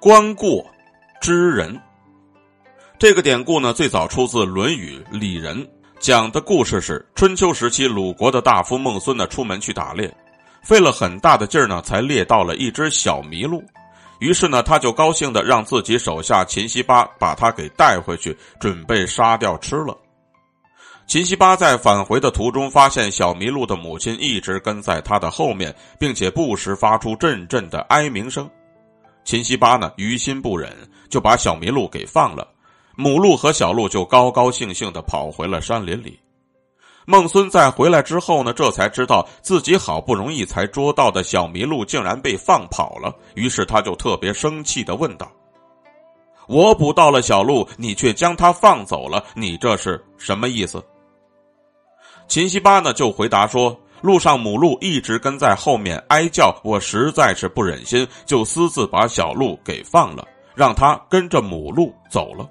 观过知人。这个典故呢，最早出自《论语·里仁》，讲的故事是春秋时期鲁国的大夫孟孙呢，出门去打猎，费了很大的劲儿呢，才猎到了一只小麋鹿。于是呢，他就高兴的让自己手下秦西巴把他给带回去，准备杀掉吃了。秦西巴在返回的途中，发现小麋鹿的母亲一直跟在他的后面，并且不时发出阵阵的哀鸣声。秦西巴呢，于心不忍，就把小麋鹿给放了。母鹿和小鹿就高高兴兴的跑回了山林里。孟孙在回来之后呢，这才知道自己好不容易才捉到的小麋鹿竟然被放跑了。于是他就特别生气的问道：“我捕到了小鹿，你却将它放走了，你这是什么意思？”秦西巴呢就回答说：“路上母鹿一直跟在后面哀叫，我实在是不忍心，就私自把小鹿给放了，让它跟着母鹿走了。”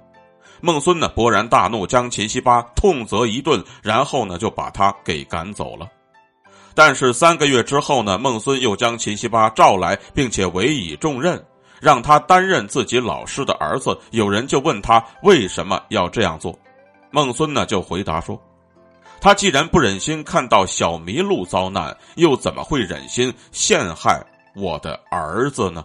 孟孙呢，勃然大怒，将秦西巴痛责一顿，然后呢，就把他给赶走了。但是三个月之后呢，孟孙又将秦西巴召来，并且委以重任，让他担任自己老师的儿子。有人就问他为什么要这样做，孟孙呢就回答说：“他既然不忍心看到小麋鹿遭难，又怎么会忍心陷害我的儿子呢？”